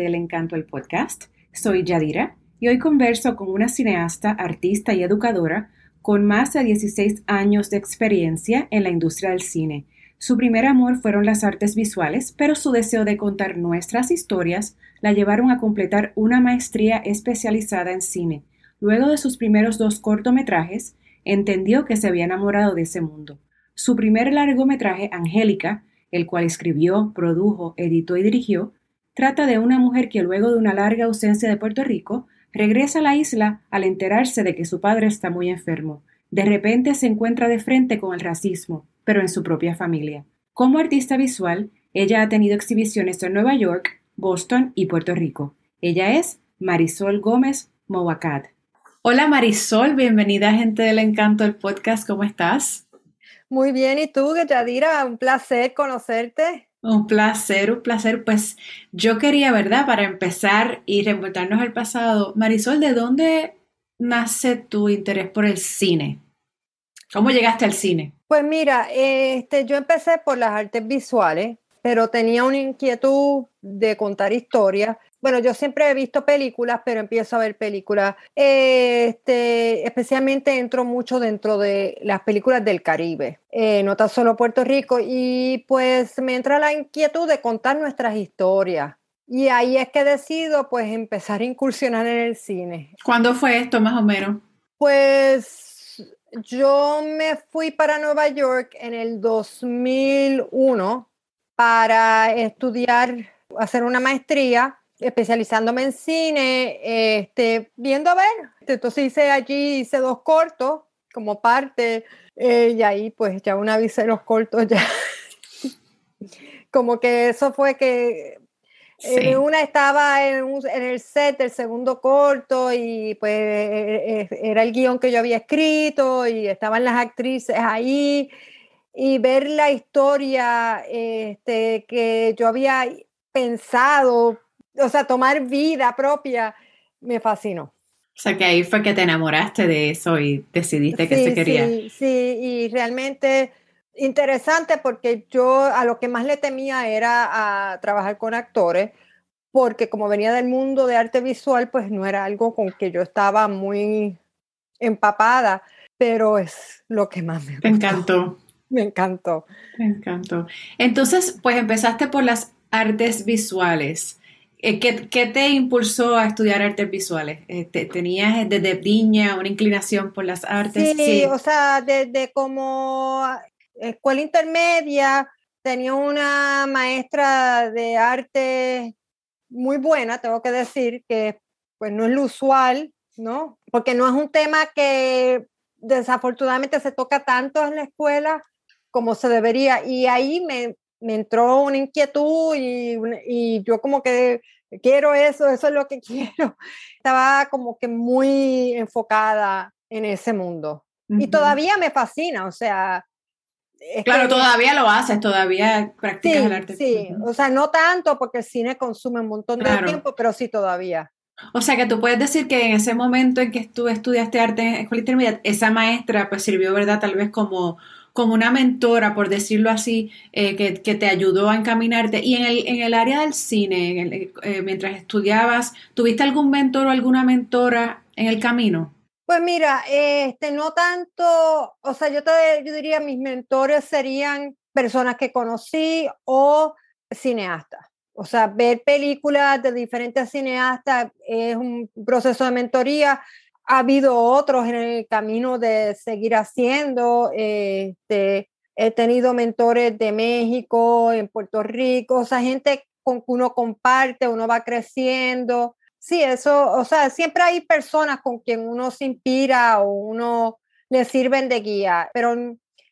Del Encanto, el podcast. Soy Yadira y hoy converso con una cineasta, artista y educadora con más de 16 años de experiencia en la industria del cine. Su primer amor fueron las artes visuales, pero su deseo de contar nuestras historias la llevaron a completar una maestría especializada en cine. Luego de sus primeros dos cortometrajes, entendió que se había enamorado de ese mundo. Su primer largometraje, Angélica, el cual escribió, produjo, editó y dirigió, trata de una mujer que luego de una larga ausencia de Puerto Rico, regresa a la isla al enterarse de que su padre está muy enfermo. De repente se encuentra de frente con el racismo, pero en su propia familia. Como artista visual, ella ha tenido exhibiciones en Nueva York, Boston y Puerto Rico. Ella es Marisol Gómez Mowacat. Hola Marisol, bienvenida Gente del Encanto del podcast, ¿cómo estás? Muy bien, ¿y tú, Yadira? Un placer conocerte. Un placer, un placer. Pues yo quería, ¿verdad? Para empezar y remontarnos al pasado, Marisol, ¿de dónde nace tu interés por el cine? ¿Cómo llegaste al cine? Pues mira, este, yo empecé por las artes visuales, pero tenía una inquietud de contar historias bueno, yo siempre he visto películas, pero empiezo a ver películas, este, especialmente entro mucho dentro de las películas del Caribe, eh, no tan solo Puerto Rico, y pues me entra la inquietud de contar nuestras historias. Y ahí es que decido pues empezar a incursionar en el cine. ¿Cuándo fue esto más o menos? Pues yo me fui para Nueva York en el 2001 para estudiar, hacer una maestría especializándome en cine, este, viendo a ver. Entonces hice allí, hice dos cortos como parte, eh, y ahí pues ya una vez los cortos ya. como que eso fue que eh, una estaba en, en, el set del segundo corto y pues eh, era el guion que yo había escrito y estaban las actrices ahí y ver la historia este, que yo había pensado o sea, tomar vida propia, me fascinó. O sea, que ahí fue que te enamoraste de eso y decidiste que se quería. Sí, sí, y realmente interesante porque yo a lo que más le temía era a trabajar con actores, porque como venía del mundo de arte visual, pues no era algo con que yo estaba muy empapada, pero es lo que más me, me encantó. Me encantó. Me encantó. Entonces, pues empezaste por las artes visuales. Eh, ¿Qué, te impulsó a estudiar artes visuales? Este, ¿Tenías desde niña una inclinación por las artes? Sí, o sea, desde como escuela intermedia tenía una maestra de arte muy buena, tengo que decir, que pues no es lo usual, ¿no? Porque no es un tema que desafortunadamente se toca tanto en la escuela como se debería. Y ahí me, me entró una inquietud y, y, yo como que quiero eso, eso es lo que quiero. Estaba como que muy enfocada en ese mundo. Y todavía me fascina, o sea... Claro, todavía lo haces, todavía practicas el arte. Sí, o sea, no tanto porque el cine consume un montón de tiempo, pero sí todavía. O sea que tú puedes decir que en ese momento en que tú estudiaste arte en escuela intermedia, esa maestra pues sirvió, ¿verdad? Tal vez como como una mentora, por decirlo así, eh, que, te ayudó a encaminarte. Y en el, en el área del cine, eh, mientras estudiabas, ¿tuviste algún mentor o alguna mentora en el camino? Pues mira, este, no tanto, o sea, yo, te, yo diría mis mentores serían personas que conocí o cineastas. O sea, ver películas de diferentes cineastas es un proceso de mentoría ha habido otros en el camino de seguir haciendo. Este, he tenido mentores de México, en Puerto Rico, o sea, gente con que uno comparte, uno va creciendo. Sí, eso, o sea, siempre hay personas con quien uno se inspira o uno le sirven de guía, pero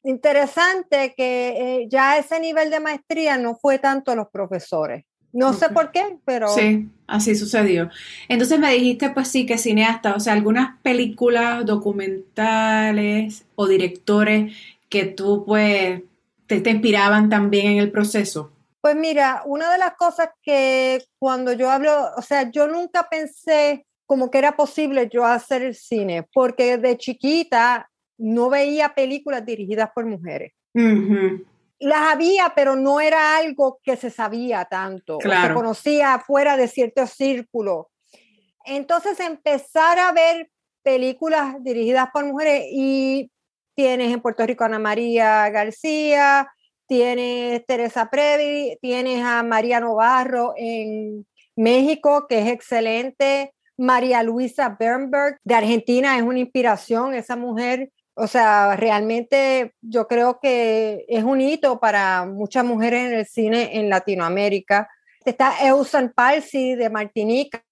interesante que eh, ya ese nivel de maestría no fue tanto los profesores. No sé por qué, pero... Sí, así sucedió. Entonces me dijiste, pues sí, que cineasta, o sea, algunas películas documentales o directores que tú, pues, te, te inspiraban también en el proceso. Pues mira, una de las cosas que cuando yo hablo, o sea, yo nunca pensé como que era posible yo hacer el cine, porque de chiquita no veía películas dirigidas por mujeres. Las había, pero no era algo que se sabía tanto, se conocía fuera de cierto círculo. Entonces empezar a ver películas dirigidas por mujeres y tienes en Puerto Rico a Ana María García, tienes Teresa Previ, tienes a María Novarro en México, que es excelente, María Luisa Bernberg de Argentina es una inspiración, esa mujer, o sea, realmente yo creo que es un hito para muchas mujeres en el cine en Latinoamérica. Está Eusan Palsi de Martinica,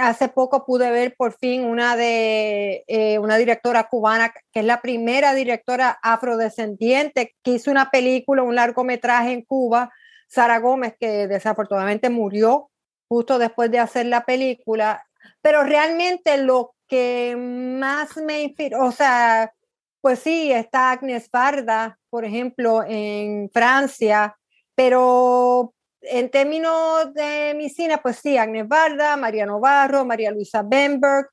hace poco pude ver por fin una de eh, una directora cubana que es la primera directora afrodescendiente que hizo una película, un largometraje en Cuba, Sara Gómez, que desafortunadamente murió justo después de hacer la película. Pero realmente lo que más me inspiró, o sea, pues sí, está Agnes Varda, por ejemplo, en Francia, pero en términos de mi cine, pues sí, Agnes Barda, María Novarro, María Luisa Benberg,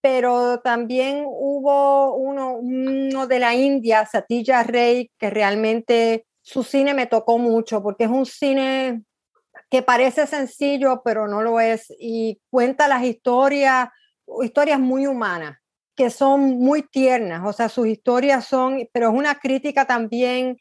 pero también hubo uno, uno de la India, Satya Rey, que realmente su cine me tocó mucho, porque es un cine que parece sencillo, pero no lo es, y cuenta las historias, historias muy humanas, que son muy tiernas, o sea, sus historias son, pero es una crítica también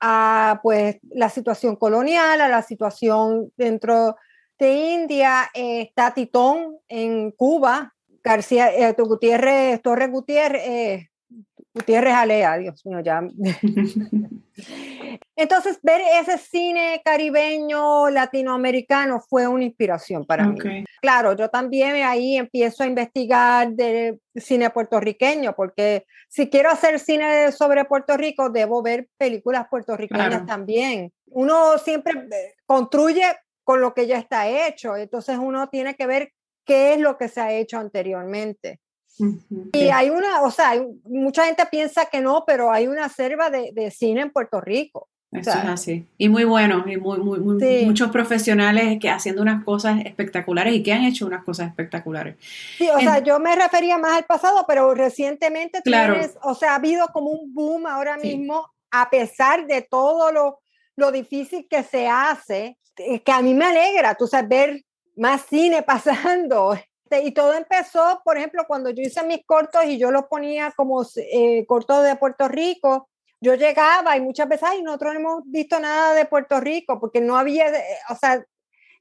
a pues la situación colonial, a la situación dentro de India, eh, está Titón en Cuba, García eh, Gutiérrez, Torres Gutiérrez, eh, Gutiérrez Alea, Dios mío, ya. Entonces, ver ese cine caribeño, latinoamericano fue una inspiración para mí. Claro, yo también ahí empiezo a investigar de cine puertorriqueño, porque si quiero hacer cine sobre Puerto Rico, debo ver películas puertorriqueñas también. Uno siempre eh, construye con lo que ya está hecho, entonces uno tiene que ver qué es lo que se ha hecho anteriormente. Y hay una, o sea, mucha gente piensa que no, pero hay una selva de, cine en Puerto Rico. Eso es así. Y muy bueno, y muy, muy, muchos profesionales que haciendo unas cosas espectaculares y que han hecho unas cosas espectaculares. Sí, o sea, yo me refería más al pasado, pero recientemente claro. tienes, o sea, ha habido como un boom ahora mismo, a pesar de todo lo, lo difícil que se hace, que a mí me alegra, tú sabes, ver más cine pasando este, y todo empezó, por ejemplo, cuando yo hice mis cortos y yo los ponía como eh, cortos de Puerto Rico, yo llegaba y muchas veces, ay, nosotros no hemos visto nada de Puerto Rico, porque no había, eh, o sea,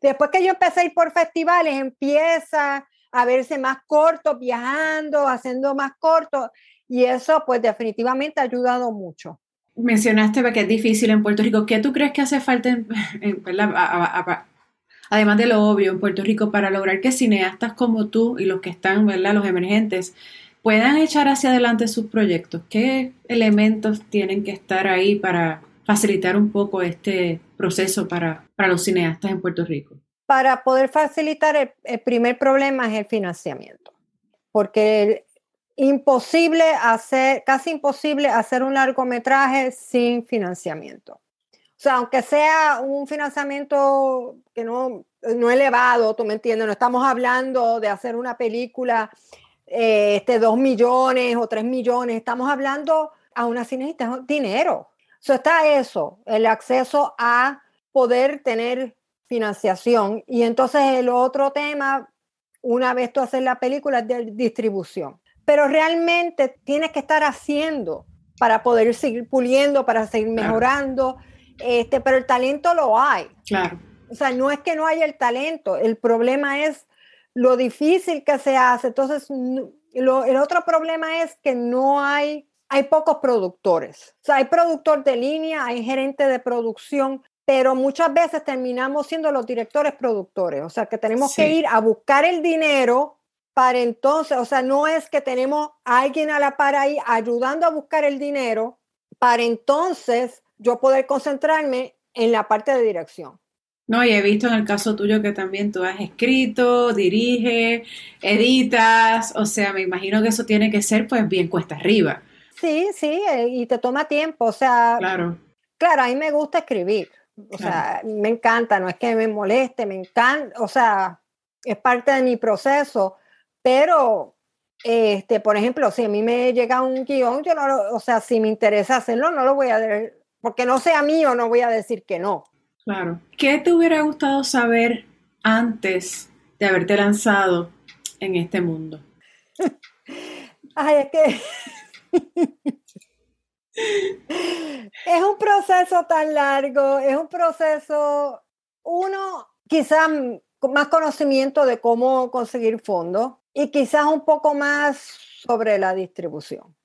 después que yo empecé a ir por festivales, empieza a verse más cortos, viajando, haciendo más cortos, y eso pues definitivamente ha ayudado mucho. Mencionaste que es difícil en Puerto Rico. ¿Qué tú crees que hace falta en, además de lo obvio, en Puerto Rico, para lograr que cineastas como tú y los que están, ¿verdad? Los emergentes, puedan echar hacia adelante sus proyectos? ¿Qué elementos tienen que estar ahí para facilitar un poco este proceso para, los cineastas en Puerto Rico? Para poder facilitar, el, primer problema es el financiamiento, porque imposible hacer, casi imposible hacer un largometraje sin financiamiento. O sea, aunque sea un financiamiento que no, no elevado, tú me entiendes, no estamos hablando de hacer una película de este, dos millones o tres millones, estamos hablando a una cineasta dinero. Eso está eso, el acceso a poder tener financiación. Y entonces el otro tema, una vez tú haces la película, es de distribución. Pero realmente tienes que estar haciendo para poder seguir puliendo, para seguir mejorando. Este, pero el talento lo hay. Claro. O sea, no es que no haya el talento, el problema es lo difícil que se hace. Entonces, el otro problema es que no hay, hay pocos productores. O sea, hay productor de línea, hay gerente de producción, pero muchas veces terminamos siendo los directores productores. O sea, que tenemos que ir a buscar el dinero para entonces, o sea, no es que tenemos a alguien a la par ahí ayudando a buscar el dinero para entonces yo poder concentrarme en la parte de dirección. No, y he visto en el caso tuyo que también tú has escrito, diriges, editas, o sea, me imagino que eso tiene que ser pues bien cuesta arriba. Sí, sí, eh, y te toma tiempo, o sea, claro, claro a mí me gusta escribir, o sea, me encanta, no es que me moleste, me encanta, o sea, es parte de mi proceso, pero, este, por ejemplo, si a mí me llega un guion, yo no, o sea, si me interesa hacerlo, no lo voy a porque no sea mío, no voy a decir que no. Claro. ¿Qué te hubiera gustado saber antes de haberte lanzado en este mundo? Ay, es que es un proceso tan largo, es un proceso, uno, quizás más conocimiento de cómo conseguir fondos y quizás un poco más sobre la distribución.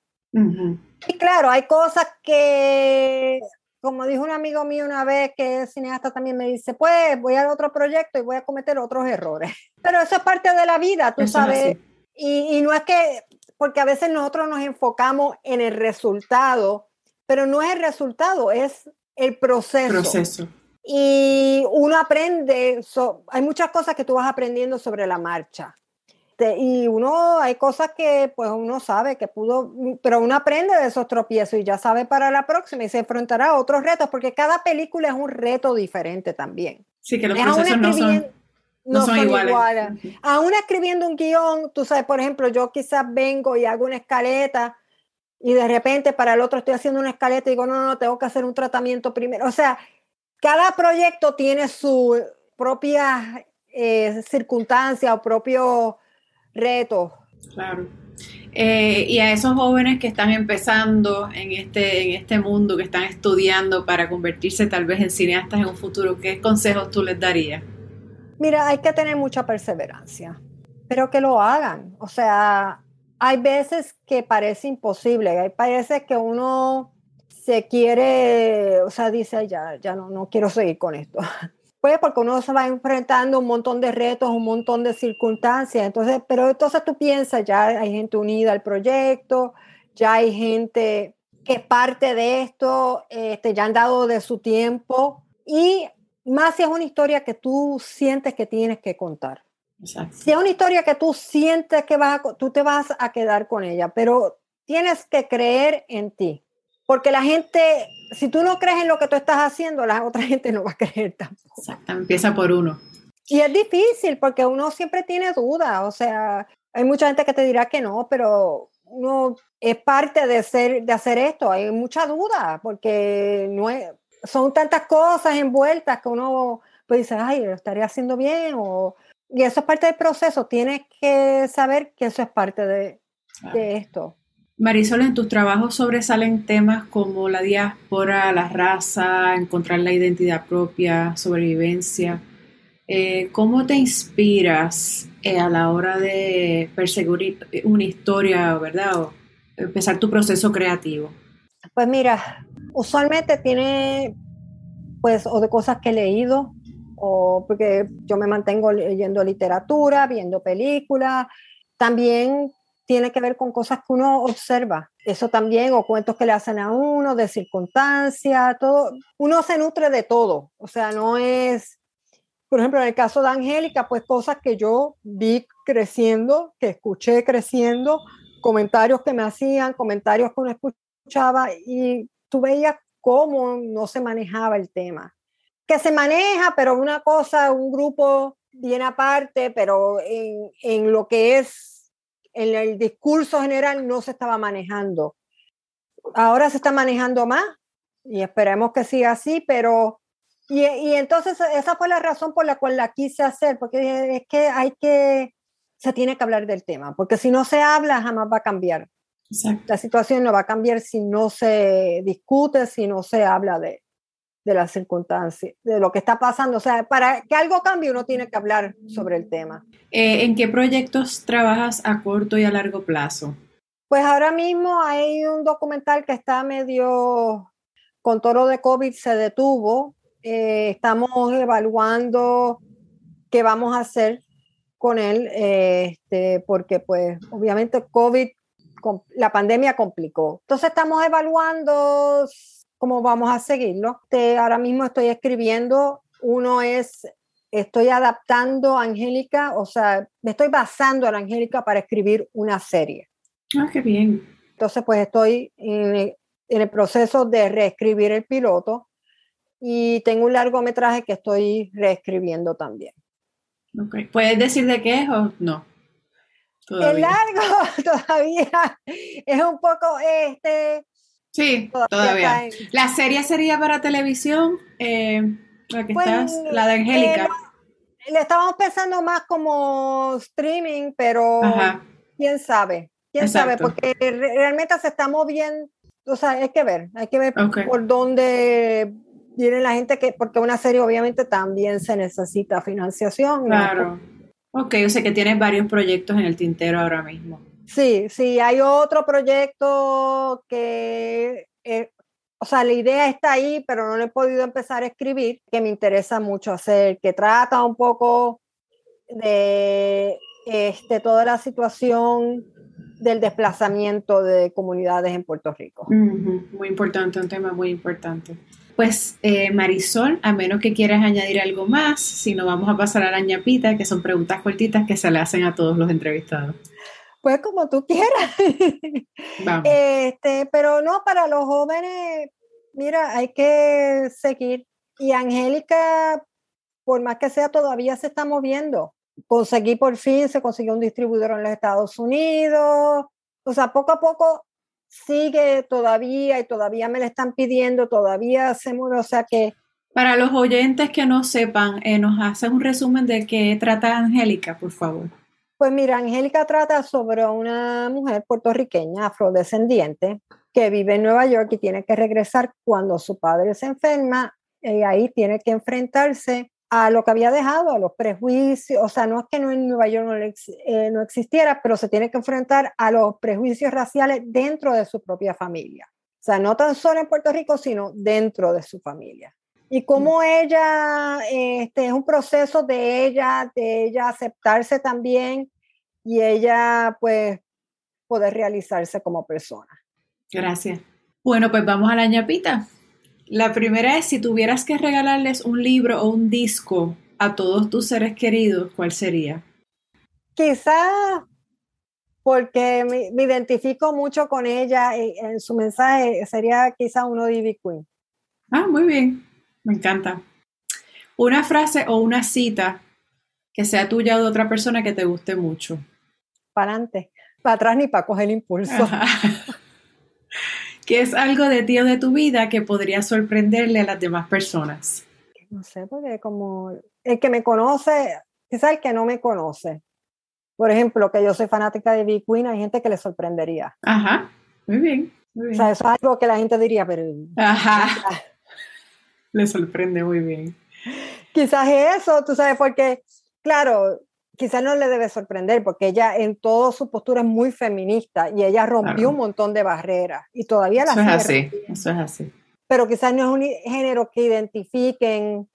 Y claro, hay cosas que, como dijo un amigo mío una vez que es cineasta también me dice, pues voy a otro proyecto y voy a cometer otros errores. Pero eso es parte de la vida, tú sabes. Y, y, no es que, porque a veces nosotros nos enfocamos en el resultado, pero no es el resultado, es el proceso. Proceso. Y uno aprende, hay muchas cosas que tú vas aprendiendo sobre la marcha. Y uno, hay cosas que pues uno sabe que pudo, pero uno aprende de esos tropiezos y ya sabe para la próxima y se enfrentará a otros retos, porque cada película es un reto diferente también. Sí, que los procesos no son, no, son, iguales. Aún escribiendo un guion, tú sabes, por ejemplo, yo quizás vengo y hago una escaleta y de repente para el otro estoy haciendo una escaleta y digo, no, no, no, tengo que hacer un tratamiento primero. O sea, cada proyecto tiene su propia eh, circunstancia o propio reto. Claro. Eh, y a esos jóvenes que están empezando en este, en este mundo, que están estudiando para convertirse tal vez en cineastas en un futuro, ¿qué consejos tú les darías? Mira, hay que tener mucha perseverancia, pero que lo hagan. O sea, hay veces que parece imposible, hay veces que uno se quiere, o sea, dice, ya, ya no, no quiero seguir con esto. Pues porque uno se va enfrentando un montón de retos, un montón de circunstancias. Entonces, pero entonces tú piensas, ya hay gente unida al proyecto, ya hay gente que es parte de esto, este, ya han dado de su tiempo y más si es una historia que tú sientes que tienes que contar. Si es una historia que tú sientes que vas tú te vas a quedar con ella, pero tienes que creer en ti. Porque la gente, si tú no crees en lo que tú estás haciendo, la otra gente no va a creer tampoco. Exacto, empieza por uno. Y es difícil porque uno siempre tiene dudas, o sea, hay mucha gente que te dirá que no, pero uno es parte de, ser, de hacer esto, hay mucha duda porque no son tantas cosas envueltas que uno pues dice, ay, lo estaría haciendo bien, o, y eso es parte del proceso, tienes que saber que eso es parte de, de esto. Marisol, en tus trabajos sobresalen temas como la diáspora, la raza, encontrar la identidad propia, sobrevivencia. Eh, ¿Cómo te inspiras eh, a la hora de perseguir una historia, verdad? O empezar tu proceso creativo. Pues mira, usualmente tiene, pues, o de cosas que he leído, o porque yo me mantengo leyendo literatura, viendo películas, también tiene que ver con cosas que uno observa. Eso también, o cuentos que le hacen a uno, de circunstancias, todo. Uno se nutre de todo. O sea, no es, por ejemplo, en el caso de Angélica, pues cosas que yo vi creciendo, que escuché creciendo, comentarios que me hacían, comentarios que uno escuchaba, y tú veías cómo no se manejaba el tema. Que se maneja, pero una cosa, un grupo bien aparte, pero en, en lo que es en el discurso general no se estaba manejando. Ahora se está manejando más y esperemos que siga así, pero... Y, y entonces esa fue la razón por la cual la quise hacer, porque es que hay que, se tiene que hablar del tema, porque si no se habla jamás va a cambiar. La situación no va a cambiar si no se discute, si no se habla de, de las circunstancias, de lo que está pasando. O sea, para que algo cambie uno tiene que hablar sobre el tema. Eh, ¿En qué proyectos trabajas a corto y a largo plazo? Pues ahora mismo hay un documental que está medio con toro de COVID se detuvo. Eh, estamos evaluando qué vamos a hacer con él, eh, este, porque pues obviamente COVID, la pandemia complicó. Entonces estamos evaluando cómo vamos a seguirlo. ahora mismo estoy escribiendo, uno es, estoy adaptando a Angélica, o sea, me estoy basando en Angélica para escribir una serie. Ah, qué bien. Entonces, pues estoy en, el proceso de reescribir el piloto y tengo un largometraje que estoy reescribiendo también. Okay. ¿Puedes decir de qué es o no? El largo todavía es un poco, este, Sí, todavía. ¿La serie sería para televisión? Eh, la que pues, estás, la de Angélica. Eh, le estábamos pensando más como streaming, pero quién sabe, quién sabe, porque realmente se está moviendo, o sea, hay que ver, hay que ver por dónde viene la gente, que porque una serie obviamente también se necesita financiación. Claro. Ok, o sea que tienes varios proyectos en el tintero ahora mismo. Sí, sí, hay otro proyecto que, eh, o sea, la idea está ahí, pero no lo he podido empezar a escribir, que me interesa mucho hacer, que trata un poco de este, toda la situación del desplazamiento de comunidades en Puerto Rico. Muy importante, un tema muy importante. Pues eh, Marisol, a menos que quieras añadir algo más, si no vamos a pasar a la ñapita, que son preguntas cortitas que se le hacen a todos los entrevistados. Pues como tú quieras. Este, pero no, para los jóvenes, mira, hay que seguir. Y Angélica, por más que sea, todavía se está moviendo. Conseguí por fin, se consiguió un distribuidor en los Estados Unidos. O sea, poco a poco sigue todavía y todavía me le están pidiendo, todavía se mueve. O sea que para los oyentes que no sepan, eh, nos hace un resumen de qué trata Angélica, por favor. Pues mira, Angélica trata sobre una mujer puertorriqueña afrodescendiente que vive en Nueva York y tiene que regresar cuando su padre se enferma. Y ahí tiene que enfrentarse a lo que había dejado, a los prejuicios, o sea, no es que no en Nueva York no, eh, no existiera, pero se tiene que enfrentar a los prejuicios raciales dentro de su propia familia. O sea, no tan solo en Puerto Rico, sino dentro de su familia y cómo ella, este, es un proceso de ella, de ella aceptarse también y ella pues poder realizarse como persona. Gracias. Bueno, pues vamos a la ñapita. La primera es, si tuvieras que regalarles un libro o un disco a todos tus seres queridos, ¿cuál sería? Quizás porque me, identifico mucho con ella en su mensaje, sería quizá uno de Ivy Queen. Ah, muy bien. Me encanta. Una frase o una cita que sea tuya o de otra persona que te guste mucho. Para adelante, para atrás ni para coger el impulso. ¿Qué es algo de ti o de tu vida que podría sorprenderle a las demás personas? No sé, porque como el que me conoce, quizás el que no me conoce. Por ejemplo, que yo soy fanática de Big Queen, hay gente que le sorprendería. Ajá, muy bien. Muy bien. O sea, eso es algo que la gente diría, pero... Ajá le sorprende muy bien. Quizás eso, tú sabes, porque, claro, quizás no le debe sorprender, porque ella en toda su postura es muy feminista y ella rompió un montón de barreras y todavía las Eso es así, eso es así. Pero quizás no es un género que identifiquen,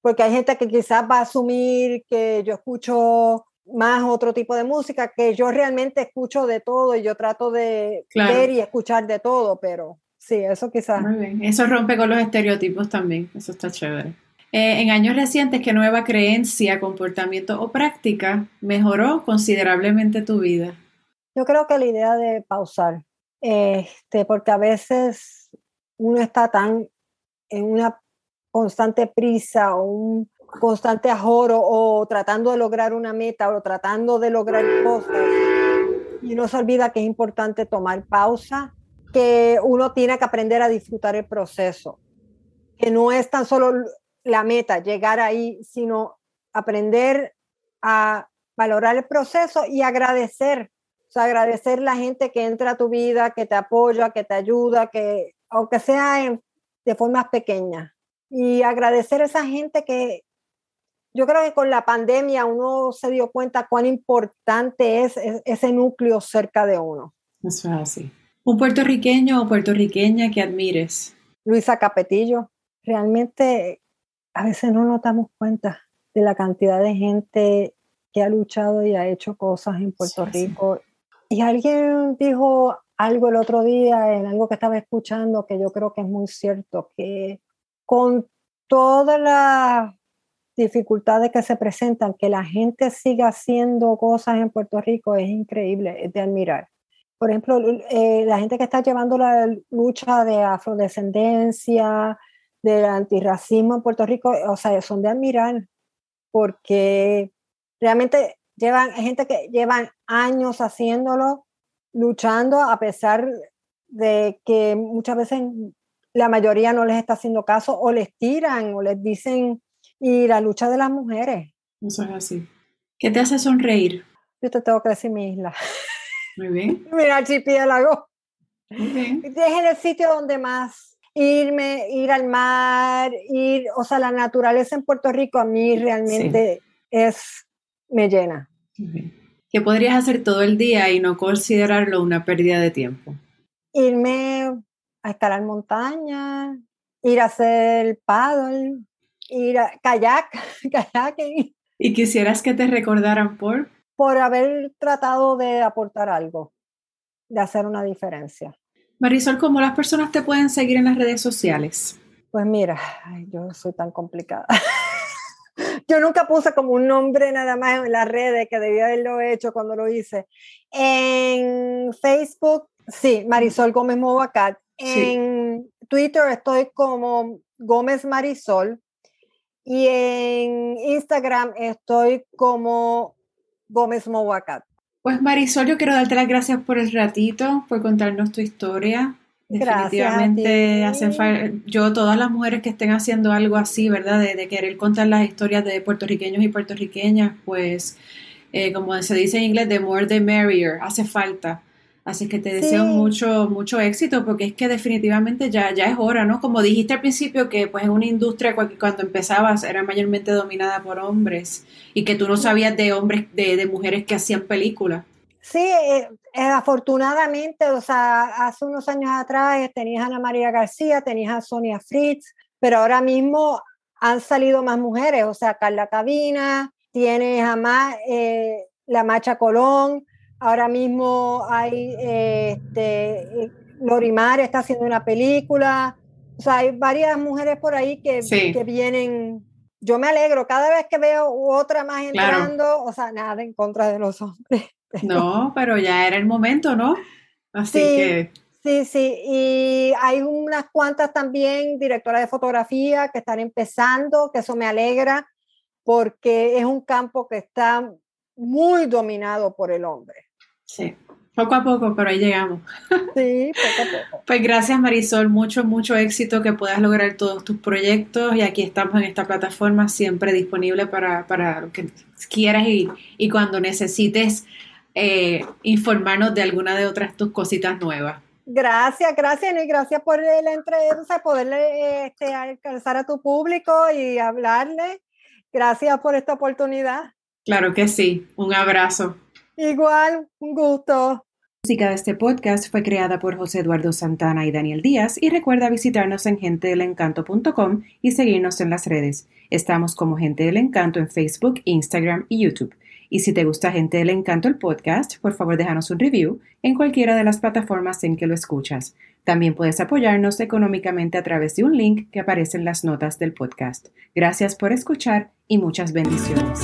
porque hay gente que quizás va a asumir que yo escucho más otro tipo de música, que yo realmente escucho de todo y yo trato de ver y escuchar de todo, pero Sí, eso quizás. Muy bien. Eso rompe con los estereotipos también. Eso está chévere. Eh, en años recientes, ¿qué nueva creencia, comportamiento o práctica mejoró considerablemente tu vida? Yo creo que la idea de pausar, este, porque a veces uno está tan en una constante prisa o un constante ajoro o tratando de lograr una meta o tratando de lograr cosas y uno se olvida que es importante tomar pausa que uno tiene que aprender a disfrutar el proceso, que no es tan solo la meta, llegar ahí, sino aprender a valorar el proceso y agradecer, o sea, agradecer la gente que entra a tu vida, que te apoya, que te ayuda, que aunque sea de formas pequeñas, y agradecer a esa gente que yo creo que con la pandemia uno se dio cuenta cuán importante es ese núcleo cerca de uno. Eso es así. ¿Un puertorriqueño o puertorriqueña que admires? Luisa Capetillo. Realmente a veces no nos damos cuenta de la cantidad de gente que ha luchado y ha hecho cosas en Puerto Rico. Y alguien dijo algo el otro día en algo que estaba escuchando que yo creo que es muy cierto, que con todas las dificultades que se presentan, que la gente siga haciendo cosas en Puerto Rico es increíble, es de admirar por ejemplo, eh, la gente que está llevando la lucha de afrodescendencia, del antirracismo en Puerto Rico, o sea, son de admirar, porque realmente llevan, hay gente que llevan años haciéndolo, luchando a pesar de que muchas veces la mayoría no les está haciendo caso o les tiran o les dicen, y la lucha de las mujeres. Eso es así. ¿Qué te hace sonreír? Yo te tengo que decir mi isla. Muy bien. Mira, archipiélago. Muy bien. Es el sitio donde más irme, ir al mar, ir, o sea, la naturaleza en Puerto Rico a mí realmente es, me llena. ¿Qué podrías hacer todo el día y no considerarlo una pérdida de tiempo? Irme a escalar montaña, ir a hacer paddle, ir a kayak, kayaking. ¿Y quisieras que te recordaran por? Por haber tratado de aportar algo, de hacer una diferencia. Marisol, ¿cómo las personas te pueden seguir en las redes sociales? Pues mira, yo soy tan complicada. yo nunca puse como un nombre nada más en las redes que debía haberlo hecho cuando lo hice. En Facebook, sí, Marisol Gómez Movacat. En Twitter estoy como Gómez Marisol. Y en Instagram estoy como Gómez Mowacat. Pues Marisol, yo quiero darte las gracias por el ratito, por contarnos tu historia. Definitivamente hacen yo, todas las mujeres que estén haciendo algo así, ¿verdad? De, querer contar las historias de puertorriqueños y puertorriqueñas, pues eh, como se dice en inglés, the more the merrier, hace falta. Así que te deseo mucho, mucho éxito porque es que definitivamente ya, ya es hora, ¿no? Como dijiste al principio que pues en una industria cuando empezabas era mayormente dominada por hombres y que tú no sabías de hombres, de, de mujeres que hacían películas. Sí, eh, eh, afortunadamente, o sea, hace unos años atrás eh, tenías a Ana María García, tenías a Sonia Fritz, pero ahora mismo han salido más mujeres, o sea, Carla Cabina, tienes a más, la Macha Colón, Ahora mismo hay, este, Lorimar está haciendo una película. O sea, hay varias mujeres por ahí que, que vienen. Yo me alegro cada vez que veo otra más entrando. O sea, nada en contra de los hombres. No, pero ya era el momento, ¿no? Así que. Sí, sí, y hay unas cuantas también directoras de fotografía que están empezando, que eso me alegra, porque es un campo que está muy dominado por el hombre. Sí, poco a poco, pero ahí llegamos. Sí, poco a poco. Pues gracias Marisol, mucho, mucho éxito, que puedas lograr todos tus proyectos y aquí estamos en esta plataforma siempre disponible para, para lo que quieras y, y cuando necesites eh, informarnos de alguna de otras tus cositas nuevas. Gracias, gracias, y gracias por la entrevista, poderle este, alcanzar a tu público y hablarle. Gracias por esta oportunidad. Claro que sí, un abrazo. Igual, un gusto. La música de este podcast fue creada por José Eduardo Santana y Daniel Díaz y recuerda visitarnos en gentedelencanto.com y seguirnos en las redes. Estamos como Gente del Encanto en Facebook, Instagram y YouTube. Y si te gusta Gente del Encanto el podcast, por favor déjanos un review en cualquiera de las plataformas en que lo escuchas. También puedes apoyarnos económicamente a través de un link que aparece en las notas del podcast. Gracias por escuchar y muchas bendiciones.